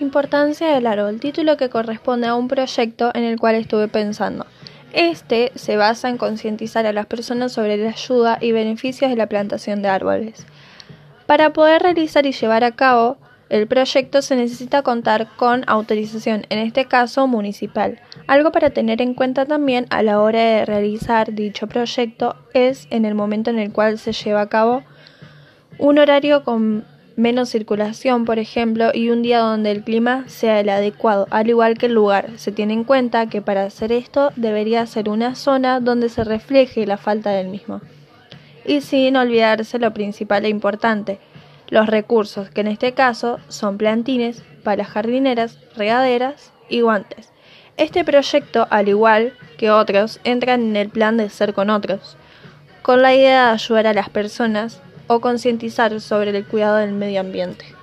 Importancia del árbol, título que corresponde a un proyecto en el cual estuve pensando. Este se basa en concientizar a las personas sobre la ayuda y beneficios de la plantación de árboles. Para poder realizar y llevar a cabo el proyecto se necesita contar con autorización, en este caso municipal. Algo para tener en cuenta también a la hora de realizar dicho proyecto es en el momento en el cual se lleva a cabo un horario con menos circulación, por ejemplo, y un día donde el clima sea el adecuado, al igual que el lugar. Se tiene en cuenta que para hacer esto debería ser una zona donde se refleje la falta del mismo. Y sin olvidarse lo principal e importante, los recursos, que en este caso son plantines, palas jardineras, regaderas y guantes. Este proyecto, al igual que otros, entra en el plan de ser con otros, con la idea de ayudar a las personas o concientizar sobre el cuidado del medio ambiente.